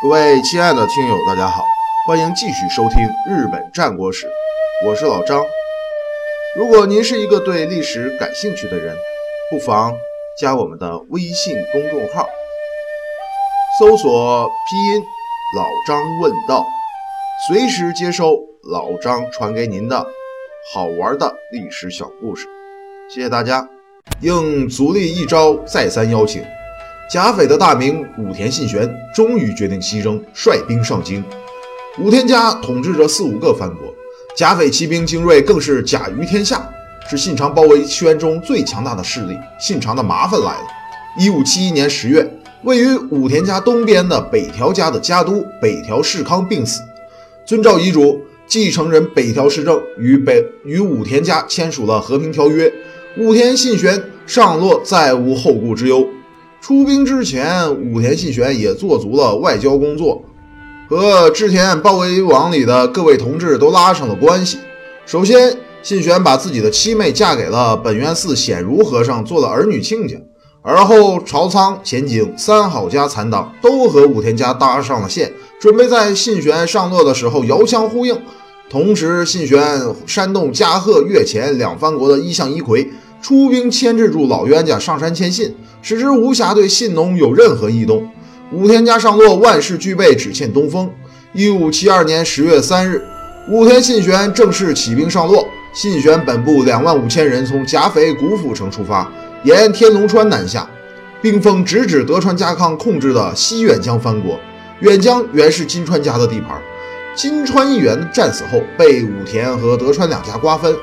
各位亲爱的听友，大家好，欢迎继续收听《日本战国史》，我是老张。如果您是一个对历史感兴趣的人，不妨加我们的微信公众号，搜索拼音“老张问道”，随时接收老张传给您的好玩的历史小故事。谢谢大家！应足利一昭再三邀请。甲斐的大名武田信玄终于决定西征，率兵上京。武田家统治着四五个藩国，甲斐骑兵精锐更是甲于天下，是信长包围圈中最强大的势力。信长的麻烦来了。一五七一年十月，位于武田家东边的北条家的家督北条氏康病死，遵照遗嘱，继承人北条氏政与北与武田家签署了和平条约。武田信玄上洛，再无后顾之忧。出兵之前，武田信玄也做足了外交工作，和织田包围网里的各位同志都拉上了关系。首先，信玄把自己的七妹嫁给了本愿寺显如和尚，做了儿女亲家。而后，朝仓、前景、三好家残党都和武田家搭上了线，准备在信玄上洛的时候遥相呼应。同时，信玄煽动加贺、越前两藩国的一向一揆。出兵牵制住老冤家上山牵信，使之无暇对信农有任何异动。武田家上洛，万事俱备，只欠东风。一五七二年十月三日，武田信玄正式起兵上洛。信玄本部两万五千人从甲斐古府城出发，沿天龙川南下，兵锋直指德川家康控制的西远江藩国。远江原是金川家的地盘，金川一元战死后，被武田和德川两家瓜分。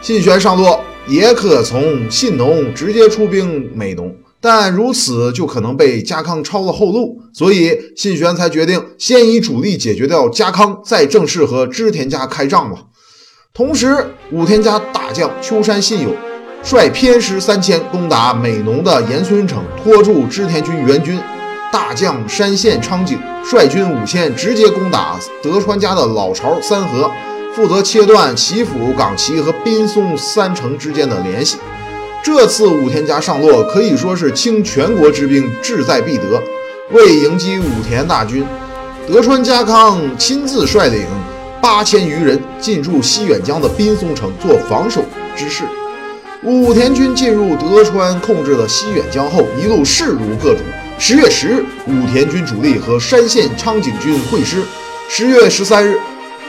信玄上洛。也可从信农直接出兵美浓，但如此就可能被家康抄了后路，所以信玄才决定先以主力解决掉家康，再正式和织田家开仗吧。同时，武田家大将秋山信友率偏师三千攻打美浓的岩村城，拖住织田军援军；大将山县昌景率军五千直接攻打德川家的老巢三河。负责切断岐阜、冈崎和滨松三城之间的联系。这次武田家上洛可以说是倾全国之兵，志在必得。为迎击武田大军，德川家康亲自率领八千余人进驻西远江的滨松城做防守之势。武田军进入德川控制的西远江后，一路势如破竹。十月十日，武田军主力和山县昌景军会师。十月十三日。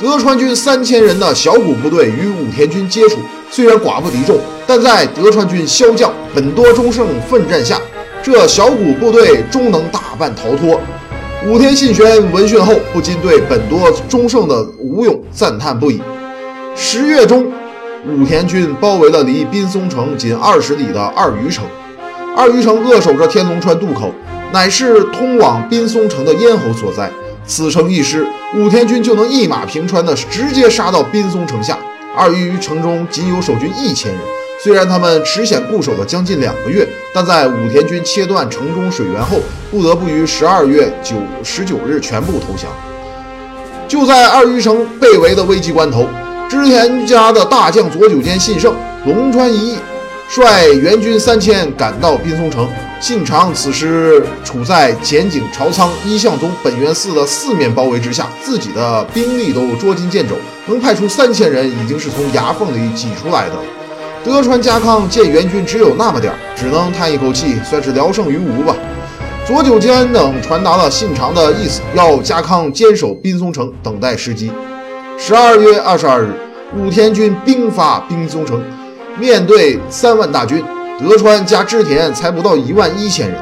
德川军三千人的小股部队与武田军接触，虽然寡不敌众，但在德川军骁将本多忠胜奋战下，这小股部队终能大半逃脱。武田信玄闻讯后，不禁对本多忠胜的武勇赞叹不已。十月中，武田军包围了离滨松城仅二十里的二余城，二余城扼守着天龙川渡口，乃是通往滨松城的咽喉所在。此城一失，武田军就能一马平川的直接杀到滨松城下。二余城中仅有守军一千人，虽然他们持险固守了将近两个月，但在武田军切断城中水源后，不得不于十二月九十九日全部投降。就在二余城被围的危急关头，织田家的大将左久间信胜、龙川一役率援军三千赶到滨松城。信长此时处在前景朝仓一向宗本愿寺的四面包围之下，自己的兵力都捉襟见肘，能派出三千人已经是从牙缝里挤出来的。德川家康见援军只有那么点儿，只能叹一口气，算是聊胜于无吧。左久间等传达了信长的意思，要家康坚守滨松城，等待时机。十二月二十二日，武田军兵发滨松城，面对三万大军。德川加织田才不到一万一千人，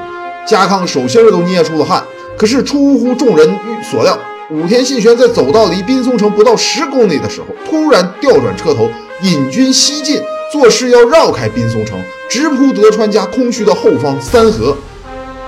家康手心都捏出了汗。可是出乎众人所料，武田信玄在走到离滨松城不到十公里的时候，突然调转车头，引军西进，作势要绕开滨松城，直扑德川家空虚的后方三河。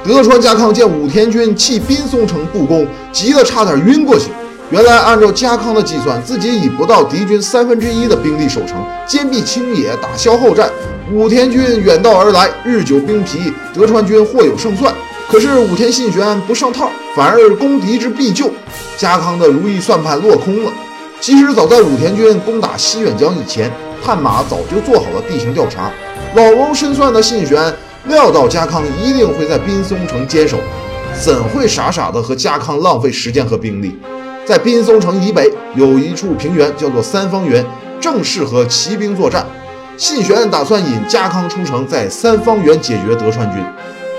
德川家康见武田军弃滨松城不攻，急得差点晕过去。原来按照家康的计算，自己以不到敌军三分之一的兵力守城，坚壁清野，打消耗战。武田军远道而来，日久兵疲，德川军或有胜算。可是武田信玄不上套，反而攻敌之必救，家康的如意算盘落空了。其实早在武田军攻打西远江以前，探马早就做好了地形调查。老谋深算的信玄料到家康一定会在滨松城坚守，怎会傻傻的和家康浪费时间和兵力？在滨松城以北有一处平原，叫做三方原，正适合骑兵作战。信玄打算引家康出城，在三方原解决德川军。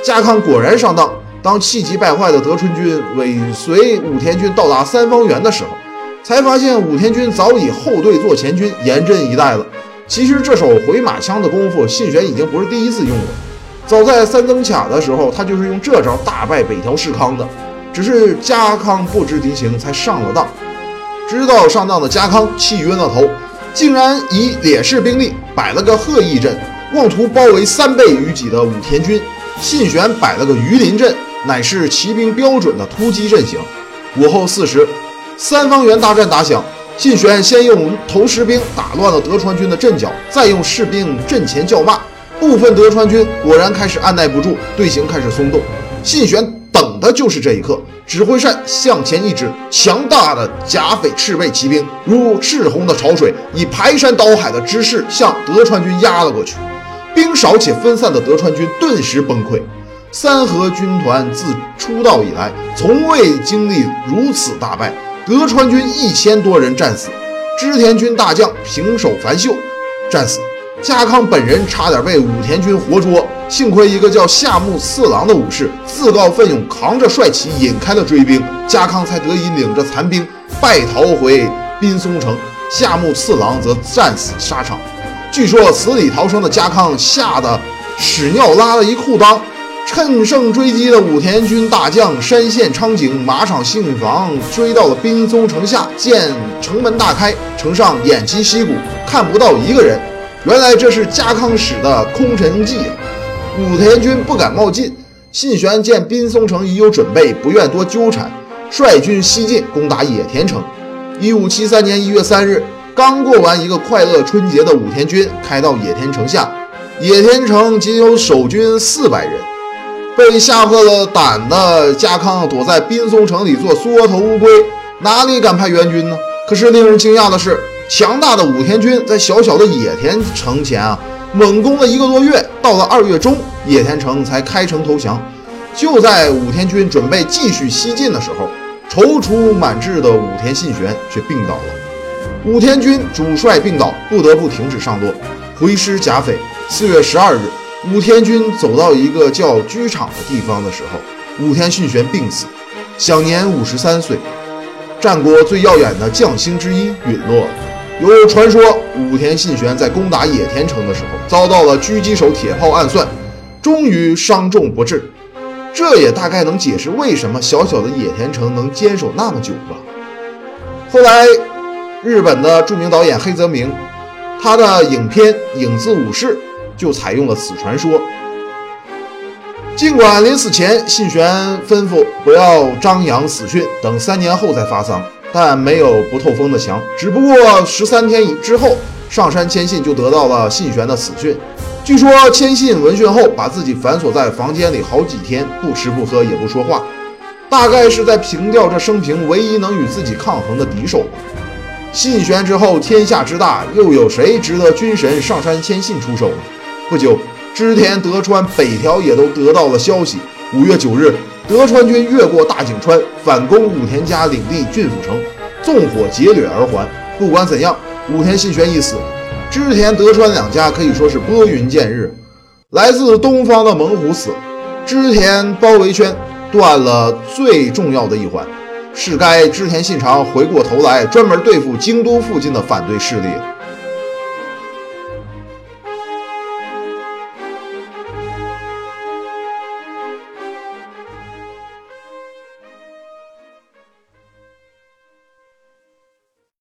家康果然上当。当气急败坏的德川军尾随武田军到达三方原的时候，才发现武田军早已后队做前军，严阵以待了。其实这手回马枪的功夫，信玄已经不是第一次用了。早在三曾卡的时候，他就是用这招大败北条氏康的。只是家康不知敌情，才上了当。知道上当的家康气晕了头，竟然以劣势兵力摆了个鹤翼阵，妄图包围三倍于己的武田军。信玄摆了个鱼鳞阵，乃是骑兵标准的突击阵型。午后四时，三方原大战打响。信玄先用投石兵打乱了德川军的阵脚，再用士兵阵前叫骂。部分德川军果然开始按耐不住，队形开始松动。信玄。等的就是这一刻，指挥扇向前一指，强大的甲斐赤卫骑兵如赤红的潮水，以排山倒海的之势向德川军压了过去。兵少且分散的德川军顿时崩溃。三河军团自出道以来，从未经历如此大败。德川军一千多人战死，织田军大将平手繁秀战死。家康本人差点被武田军活捉，幸亏一个叫夏目次郎的武士自告奋勇，扛着帅旗引开了追兵，家康才得以领着残兵败逃回滨松城。夏目次郎则战死沙场。据说死里逃生的家康吓得屎尿拉了一裤裆。趁胜追击的武田军大将山县昌景马场信房追到了滨松城下，见城门大开，城上偃旗息鼓，看不到一个人。原来这是家康使的空城计，武田军不敢冒进。信玄见滨松城已有准备，不愿多纠缠，率军西进，攻打野田城。一五七三年一月三日，刚过完一个快乐春节的武田军开到野田城下，野田城仅有守军四百人。被吓破了胆的家康躲在滨松城里做缩头乌龟，哪里敢派援军呢？可是令人惊讶的是。强大的武田军在小小的野田城前啊，猛攻了一个多月，到了二月中，野田城才开城投降。就在武田军准备继续西进的时候，踌躇满志的武田信玄却病倒了。武田军主帅病倒，不得不停止上路，回师甲斐。四月十二日，武田军走到一个叫居场的地方的时候，武田信玄病死，享年五十三岁。战国最耀眼的将星之一陨落了。有传说，武田信玄在攻打野田城的时候，遭到了狙击手铁炮暗算，终于伤重不治。这也大概能解释为什么小小的野田城能坚守那么久吧。后来，日本的著名导演黑泽明，他的影片《影子武士》就采用了此传说。尽管临死前，信玄吩咐不要张扬死讯，等三年后再发丧。但没有不透风的墙，只不过十三天之后，上山谦信就得到了信玄的死讯。据说谦信闻讯后，把自己反锁在房间里好几天，不吃不喝也不说话，大概是在平掉这生平唯一能与自己抗衡的敌手吧。信玄之后，天下之大，又有谁值得军神上山谦信出手呢？不久，织田德川北条也都得到了消息。五月九日。德川军越过大井川，反攻武田家领地郡府城，纵火劫掠而还。不管怎样，武田信玄一死，织田德川两家可以说是拨云见日。来自东方的猛虎死，织田包围圈断了最重要的一环，是该织田信长回过头来专门对付京都附近的反对势力。